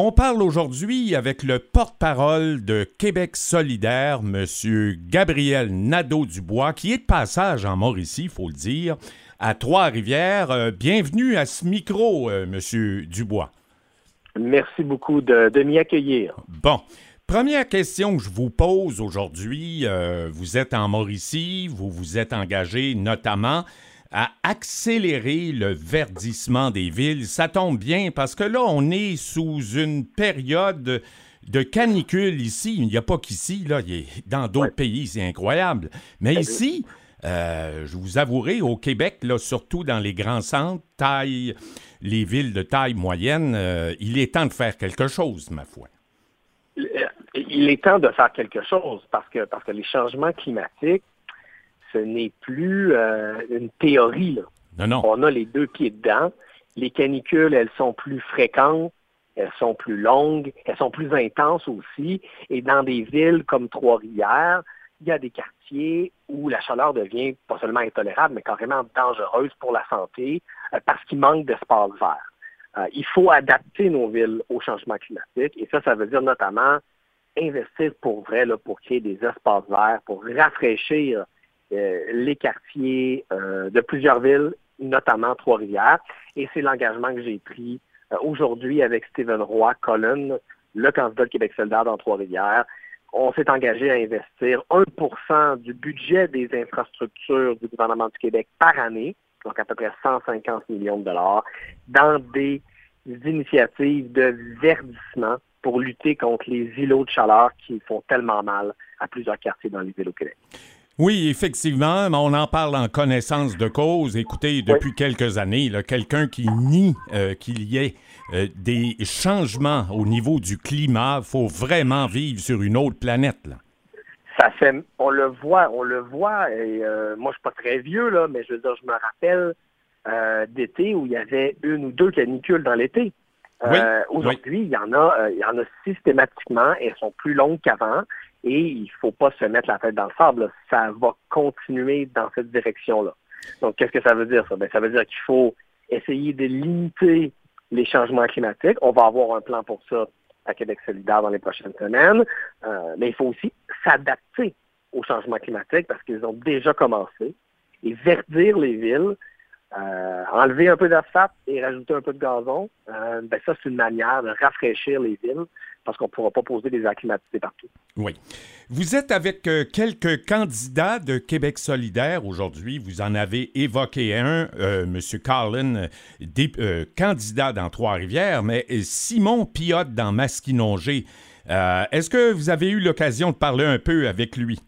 On parle aujourd'hui avec le porte-parole de Québec solidaire, M. Gabriel Nadeau-Dubois, qui est de passage en Mauricie, il faut le dire, à Trois-Rivières. Euh, bienvenue à ce micro, euh, M. Dubois. Merci beaucoup de, m'y accueillir. Bon. Première question que je vous pose aujourd'hui, euh, vous êtes en Mauricie, vous vous êtes engagé notamment à accélérer le verdissement des villes. Ça tombe bien parce que là, on est sous une période de canicule ici. Il n'y a pas qu'ici, là. Dans d'autres pays, c'est incroyable. Mais ici, euh, je vous avouerai, au Québec, là, surtout dans les grands centres, taille, les villes de taille moyenne, euh, il est temps de faire quelque chose, ma foi. Il est temps de faire quelque chose parce que, parce que les changements climatiques, ce n'est plus euh, une théorie. Non, non. On a les deux pieds dedans. Les canicules, elles sont plus fréquentes, elles sont plus longues, elles sont plus intenses aussi. Et dans des villes comme Trois-Rivières, il y a des quartiers où la chaleur devient pas seulement intolérable, mais carrément dangereuse pour la santé euh, parce qu'il manque d'espace vert. Euh, il faut adapter nos villes au changement climatique et ça, ça veut dire notamment investir pour vrai là, pour créer des espaces verts, pour rafraîchir les quartiers euh, de plusieurs villes, notamment Trois-Rivières. Et c'est l'engagement que j'ai pris euh, aujourd'hui avec Stephen Roy Colin, le candidat de Québec solidaire dans Trois-Rivières. On s'est engagé à investir 1% du budget des infrastructures du gouvernement du Québec par année, donc à peu près 150 millions de dollars, dans des initiatives de verdissement pour lutter contre les îlots de chaleur qui font tellement mal à plusieurs quartiers dans les villes au Québec. Oui, effectivement, on en parle en connaissance de cause. Écoutez, depuis quelques années, quelqu'un qui nie euh, qu'il y ait euh, des changements au niveau du climat, faut vraiment vivre sur une autre planète. Ça fait, on le voit, on le voit. Et euh, moi, je suis pas très vieux là, mais je veux dire, je me rappelle d'été où il y avait une ou deux canicules dans l'été. Aujourd'hui, il y en a, il y en a systématiquement. Elles sont plus longues qu'avant et il ne faut pas se mettre la tête dans le sable. Ça va continuer dans cette direction-là. Donc, qu'est-ce que ça veut dire, ça? Ben, ça veut dire qu'il faut essayer de limiter les changements climatiques. On va avoir un plan pour ça à Québec solidaire dans les prochaines semaines. Euh, mais il faut aussi s'adapter aux changements climatiques parce qu'ils ont déjà commencé et verdir les villes, euh, enlever un peu d'asphalte et rajouter un peu de gazon, euh, ben ça, c'est une manière de rafraîchir les villes parce qu'on ne pourra pas poser des acclimatisés partout. Oui. Vous êtes avec euh, quelques candidats de Québec solidaire aujourd'hui. Vous en avez évoqué un, M. Carlin, des, candidat dans Trois-Rivières, mais Simon Piotte dans Masquinongé. Est-ce que vous avez eu l'occasion de parler un peu avec lui?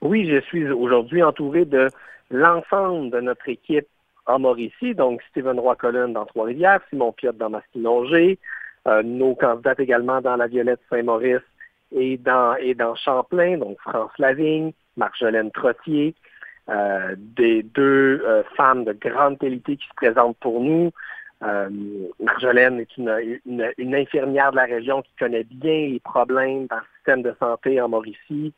Oui, je suis aujourd'hui entouré de l'ensemble de notre équipe en Mauricie, donc Stephen Roy-Colin dans Trois-Rivières, Simon Piotte dans Masquinongé, euh, nos candidates également dans la Violette Saint-Maurice et dans, et dans Champlain, donc France Lavigne, Marjolaine Trottier, euh, des deux euh, femmes de grande qualité qui se présentent pour nous. Marjolaine est une, une, infirmière de la région qui connaît bien les problèmes dans le système de santé en Mauricie,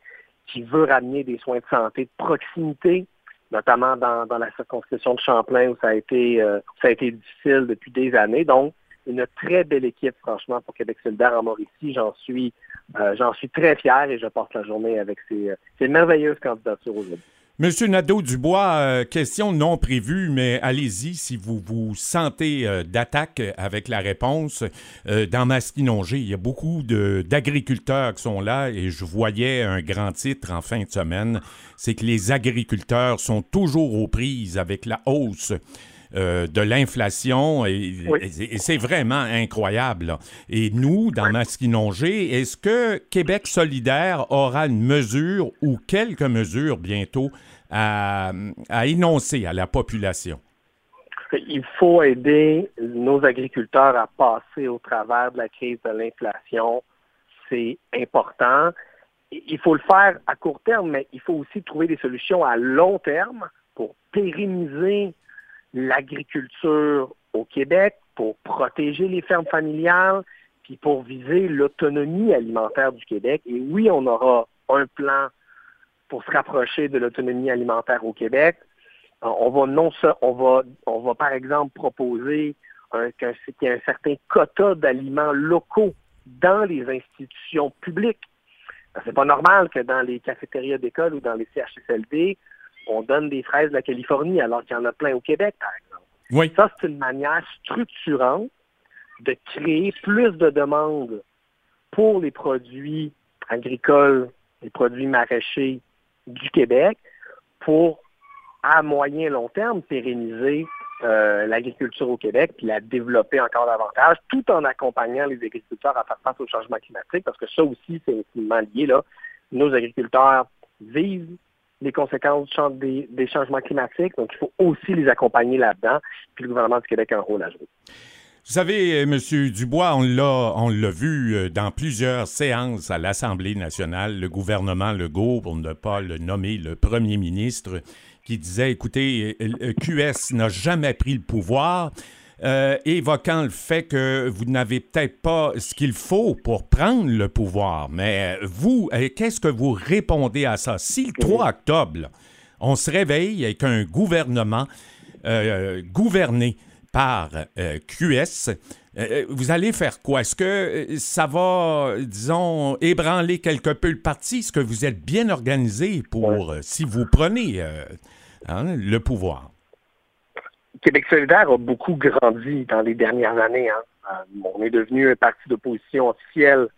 qui veut ramener des soins de santé de proximité, notamment dans, dans la circonscription de Champlain où ça a été ça a été difficile depuis des années. Donc, une très belle équipe, franchement, pour Québec solidaire en Mauricie. J'en suis, euh, j'en suis très fier et je passe la journée avec ces, euh, ces merveilleuses candidatures aujourd'hui. Monsieur Nadeau-Dubois, euh, question non prévue, mais allez-y si vous vous sentez d'attaque avec la réponse. dans Masquinongé, il y a beaucoup d'agriculteurs qui sont là et je voyais un grand titre en fin de semaine, c'est que les agriculteurs sont toujours aux prises avec la hausse euh, de l'inflation et, c'est vraiment incroyable. Et nous, dans Masquinongé, est-ce que Québec solidaire aura une mesure ou quelques mesures bientôt à, à énoncer à la population? Il faut aider nos agriculteurs à passer au travers de la crise de l'inflation. C'est important. Il faut le faire à court terme, mais il faut aussi trouver des solutions à long terme pour pérenniser l'agriculture au Québec, pour protéger les fermes familiales, puis pour viser l'autonomie alimentaire du Québec. Et oui, on aura un plan pour se rapprocher de l'autonomie alimentaire au Québec. Euh, on va non on va, on va par exemple proposer qu'il y ait un certain quota d'aliments locaux dans les institutions publiques. C'est pas normal que dans les cafétérias d'école ou dans les CHSLD, on donne des fraises de la Californie alors qu'il y en a plein au Québec, par exemple. Oui. Ça, c'est une manière structurante de créer plus de demandes pour les produits agricoles, les produits maraîchers du Québec pour, à moyen long terme, pérenniser euh, l'agriculture au Québec puis la développer encore davantage, tout en accompagnant les agriculteurs à faire face au changement climatique, parce que ça aussi, c'est intimement lié. Là. Nos agriculteurs vivent les conséquences des, des, changements climatiques, donc il faut aussi les accompagner là-dedans, puis le gouvernement du Québec a un rôle à jouer. Vous savez, euh, M. Dubois, on l'a, on l'a vu euh, dans plusieurs séances à l'Assemblée nationale, le gouvernement Legault, pour ne pas le nommer le premier ministre, qui disait, écoutez, euh, QS n'a jamais pris le pouvoir, évoquant le fait que vous n'avez peut-être pas ce qu'il faut pour prendre le pouvoir. Mais vous, qu'est-ce que vous répondez à ça? Si le 3 octobre, on se réveille avec un gouvernement gouverné, par euh, QS. Euh, euh, vous allez faire quoi? Est-ce que ça va, disons, ébranler quelque peu le parti? Est-ce que vous êtes bien organisé pour, si vous prenez hein, le pouvoir? Québec solidaire a beaucoup grandi dans les dernières années. Hein. on est devenu un parti d'opposition officiel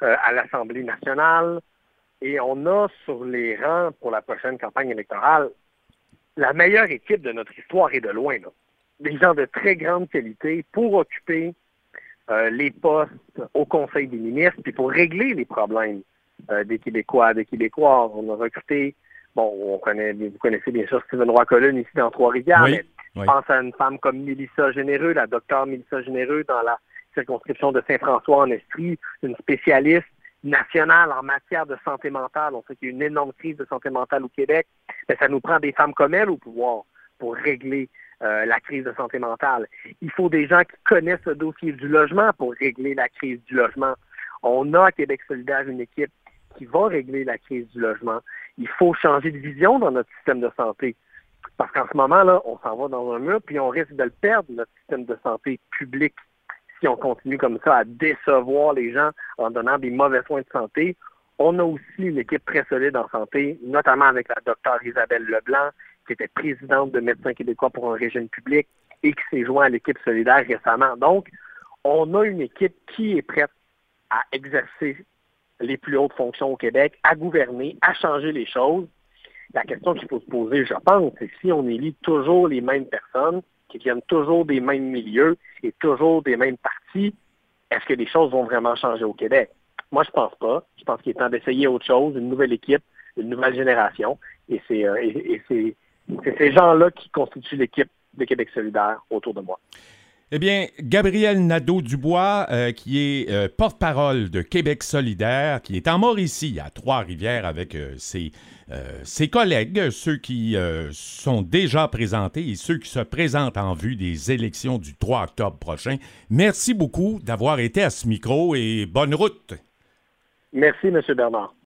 à l'Assemblée nationale et on a sur les rangs pour la prochaine campagne électorale la meilleure équipe de notre histoire et de loin. Là des gens de très grande qualité pour occuper euh, les postes au Conseil des ministres, puis pour régler les problèmes euh, des Québécois, des Québécois. On a recruté, bon, on connaît, vous connaissez bien sûr Stephen Roy-Colline ici dans Trois-Rivières, mais je pense à une femme comme Mélissa Généreux, la docteure Mélissa Généreux dans la circonscription de Saint-François en Estrie, une spécialiste nationale en matière de santé mentale. On sait qu'il y a une énorme crise de santé mentale au Québec, mais ça nous prend des femmes comme elle au pouvoir pour régler euh, la crise de santé mentale. Il faut des gens qui connaissent le dossier du logement pour régler la crise du logement. On a à Québec solidaire une équipe qui va régler la crise du logement. Il faut changer de vision dans notre système de santé. Parce qu'en ce moment, là, on s'en va dans un mur, puis on risque de le perdre, notre système de santé public, si on continue comme ça à décevoir les gens en donnant des mauvais soins de santé. On a aussi une équipe très solide en santé, notamment avec la docteure Isabelle Leblanc, qui était présidente de Médecins québécois pour un régime public et qui s'est joint à l'équipe solidaire récemment. Donc, on a une équipe qui est prête à exercer les plus hautes fonctions au Québec, à gouverner, à changer les choses. La question qu'il faut se poser, je pense, c'est si on élit toujours les mêmes personnes, qui viennent toujours des mêmes milieux et toujours des mêmes partis, est-ce que les choses vont vraiment changer au Québec? Moi, je pense pas. Je pense qu'il est temps d'essayer autre chose, une nouvelle équipe, une nouvelle génération. Et c'est euh, ces gens-là qui constituent l'équipe de Québec solidaire autour de moi. Eh bien, Gabriel Nadeau-Dubois, euh, qui est euh, porte-parole de Québec solidaire, qui est en Mauricie, à Trois-Rivières, avec euh, ses, ses, collègues, ceux qui sont déjà présentés et ceux qui se présentent en vue des élections du 3 octobre prochain. Merci beaucoup d'avoir été à ce micro et bonne route. Merci, M. Bernard.